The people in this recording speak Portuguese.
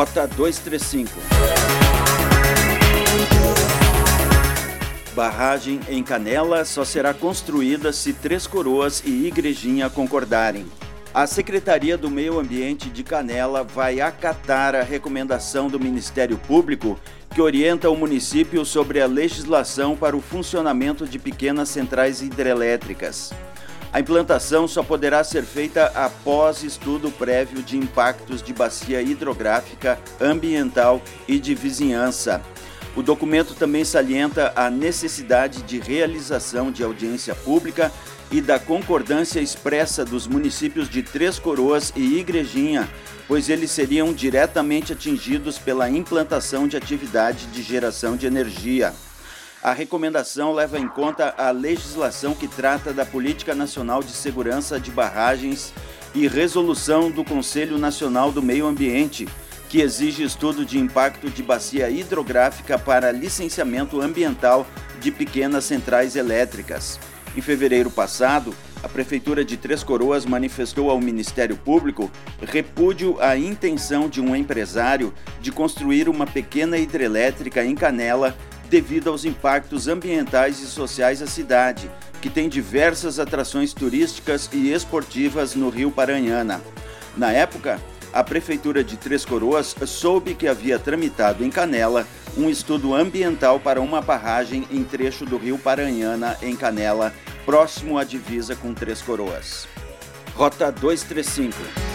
Rota 235. Barragem em Canela só será construída se Três Coroas e Igrejinha concordarem. A Secretaria do Meio Ambiente de Canela vai acatar a recomendação do Ministério Público que orienta o município sobre a legislação para o funcionamento de pequenas centrais hidrelétricas. A implantação só poderá ser feita após estudo prévio de impactos de bacia hidrográfica, ambiental e de vizinhança. O documento também salienta a necessidade de realização de audiência pública e da concordância expressa dos municípios de Três Coroas e Igrejinha, pois eles seriam diretamente atingidos pela implantação de atividade de geração de energia. A recomendação leva em conta a legislação que trata da Política Nacional de Segurança de Barragens e resolução do Conselho Nacional do Meio Ambiente, que exige estudo de impacto de bacia hidrográfica para licenciamento ambiental de pequenas centrais elétricas. Em fevereiro passado, a Prefeitura de Três Coroas manifestou ao Ministério Público repúdio à intenção de um empresário de construir uma pequena hidrelétrica em Canela devido aos impactos ambientais e sociais à cidade, que tem diversas atrações turísticas e esportivas no Rio Paranhana. Na época, a Prefeitura de Três Coroas soube que havia tramitado em Canela um estudo ambiental para uma barragem em trecho do Rio Paranhana, em Canela, próximo à divisa com Três Coroas. Rota 235